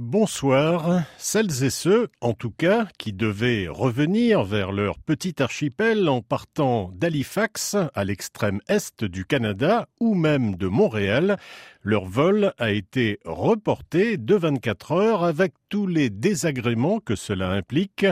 Bonsoir. Celles et ceux, en tout cas, qui devaient revenir vers leur petit archipel en partant d'Halifax, à l'extrême est du Canada, ou même de Montréal, leur vol a été reporté de 24 heures avec tous les désagréments que cela implique.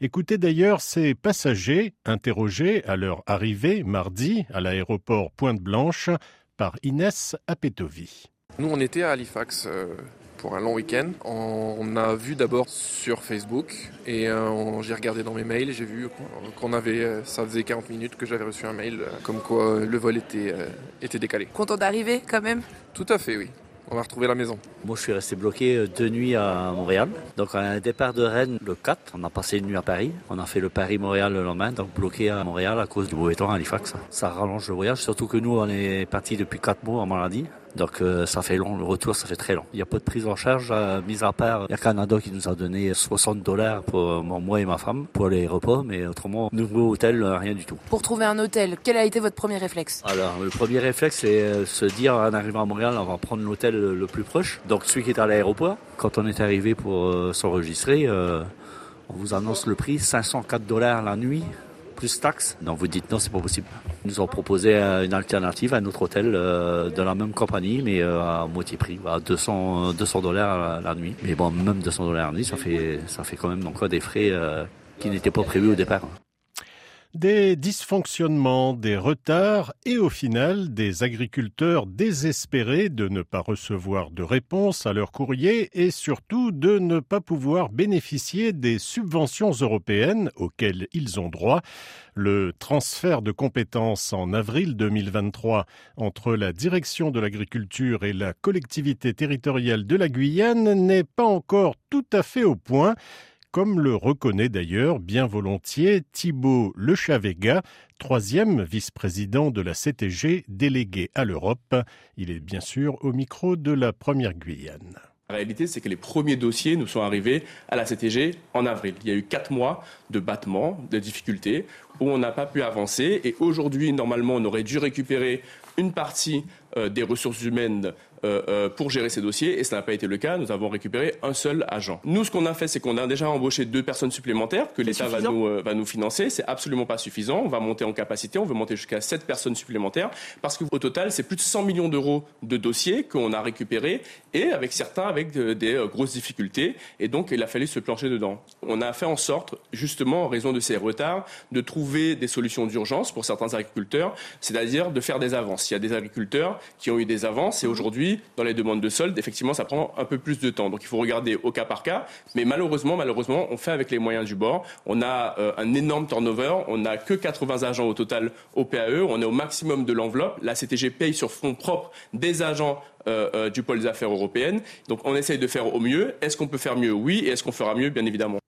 Écoutez d'ailleurs ces passagers interrogés à leur arrivée mardi à l'aéroport Pointe-Blanche par Inès Apetovi. Nous, on était à Halifax. Euh, pour un long week-end. On a vu d'abord sur Facebook et euh, j'ai regardé dans mes mails et j'ai vu qu'on avait, euh, ça faisait 40 minutes que j'avais reçu un mail euh, comme quoi le vol était, était décalé. Content d'arriver quand même Tout à fait, oui. On va retrouver la maison. Moi, je suis resté bloqué deux nuits à Montréal. Donc, à un départ de Rennes le 4, on a passé une nuit à Paris. On a fait le Paris-Montréal le lendemain, donc bloqué à Montréal à cause du mauvais temps à Halifax. Ça rallonge le voyage, surtout que nous, on est parti depuis quatre mois en maladie. Donc euh, ça fait long, le retour ça fait très long. Il n'y a pas de prise en charge, euh, mis à part, il y a Canada qui nous a donné 60 dollars pour moi et ma femme pour les repas, mais autrement, nouveau hôtel, euh, rien du tout. Pour trouver un hôtel, quel a été votre premier réflexe? Alors le premier réflexe c'est se dire en arrivant à Montréal, on va prendre l'hôtel le plus proche, donc celui qui est à l'aéroport. Quand on est arrivé pour s'enregistrer, on vous annonce le prix, 504 dollars la nuit plus taxes. Donc vous dites non, c'est pas possible. Ils nous ont proposé euh, une alternative, un autre hôtel euh, de la même compagnie, mais euh, à moitié prix, à 200 200 dollars la nuit. Mais bon, même 200 dollars la nuit, ça fait ça fait quand même encore des frais qui n'étaient pas prévus au départ des dysfonctionnements, des retards et au final des agriculteurs désespérés de ne pas recevoir de réponse à leur courrier et surtout de ne pas pouvoir bénéficier des subventions européennes auxquelles ils ont droit. Le transfert de compétences en avril 2023 entre la direction de l'agriculture et la collectivité territoriale de la Guyane n'est pas encore tout à fait au point comme le reconnaît d'ailleurs bien volontiers Thibault Lechavega, troisième vice-président de la CTG délégué à l'Europe. Il est bien sûr au micro de la première Guyane. La réalité, c'est que les premiers dossiers nous sont arrivés à la CTG en avril. Il y a eu quatre mois de battements, de difficultés, où on n'a pas pu avancer. Et aujourd'hui, normalement, on aurait dû récupérer une partie des ressources humaines euh, euh, pour gérer ces dossiers et ça n'a pas été le cas. Nous avons récupéré un seul agent. Nous, ce qu'on a fait, c'est qu'on a déjà embauché deux personnes supplémentaires que l'État va nous, euh, va nous financer. C'est absolument pas suffisant. On va monter en capacité. On veut monter jusqu'à sept personnes supplémentaires parce qu'au total, c'est plus de 100 millions d'euros de dossiers qu'on a récupérés et avec certains avec des grosses difficultés. Et donc, il a fallu se plancher dedans. On a fait en sorte, justement, en raison de ces retards, de trouver des solutions d'urgence pour certains agriculteurs, c'est-à-dire de faire des avances. Il y a des agriculteurs qui ont eu des avances et aujourd'hui, dans les demandes de solde, effectivement, ça prend un peu plus de temps. Donc il faut regarder au cas par cas. Mais malheureusement, malheureusement, on fait avec les moyens du bord. On a euh, un énorme turnover. On n'a que 80 agents au total au PAE. On est au maximum de l'enveloppe. La CTG paye sur fonds propres des agents euh, euh, du pôle des affaires européennes. Donc on essaye de faire au mieux. Est-ce qu'on peut faire mieux? Oui. Et est-ce qu'on fera mieux? Bien évidemment.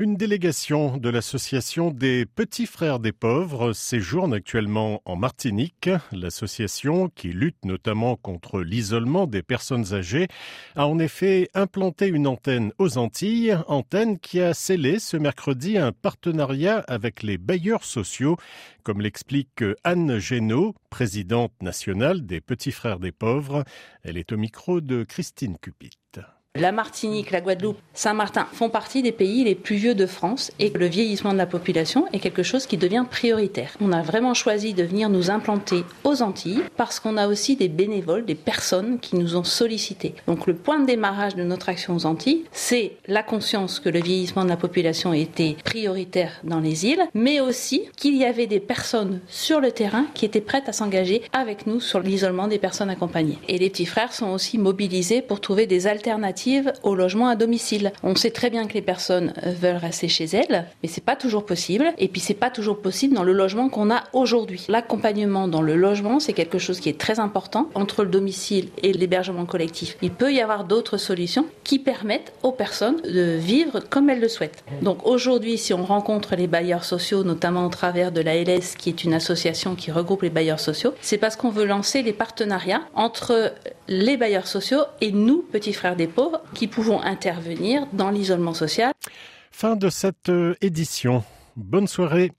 Une délégation de l'association des petits frères des pauvres séjourne actuellement en Martinique. L'association, qui lutte notamment contre l'isolement des personnes âgées, a en effet implanté une antenne aux Antilles, antenne qui a scellé ce mercredi un partenariat avec les bailleurs sociaux, comme l'explique Anne Génaud, présidente nationale des petits frères des pauvres. Elle est au micro de Christine Cupit la Martinique, la Guadeloupe, Saint-Martin font partie des pays les plus vieux de France et le vieillissement de la population est quelque chose qui devient prioritaire. On a vraiment choisi de venir nous implanter aux Antilles parce qu'on a aussi des bénévoles, des personnes qui nous ont sollicités. Donc le point de démarrage de notre action aux Antilles, c'est la conscience que le vieillissement de la population était prioritaire dans les îles, mais aussi qu'il y avait des personnes sur le terrain qui étaient prêtes à s'engager avec nous sur l'isolement des personnes accompagnées. Et les petits frères sont aussi mobilisés pour trouver des alternatives au logement à domicile. On sait très bien que les personnes veulent rester chez elles, mais c'est pas toujours possible. Et puis c'est pas toujours possible dans le logement qu'on a aujourd'hui. L'accompagnement dans le logement, c'est quelque chose qui est très important entre le domicile et l'hébergement collectif. Il peut y avoir d'autres solutions qui permettent aux personnes de vivre comme elles le souhaitent. Donc aujourd'hui, si on rencontre les bailleurs sociaux, notamment au travers de la LS, qui est une association qui regroupe les bailleurs sociaux, c'est parce qu'on veut lancer les partenariats entre les bailleurs sociaux et nous, petits frères des pauvres, qui pouvons intervenir dans l'isolement social. Fin de cette euh, édition. Bonne soirée.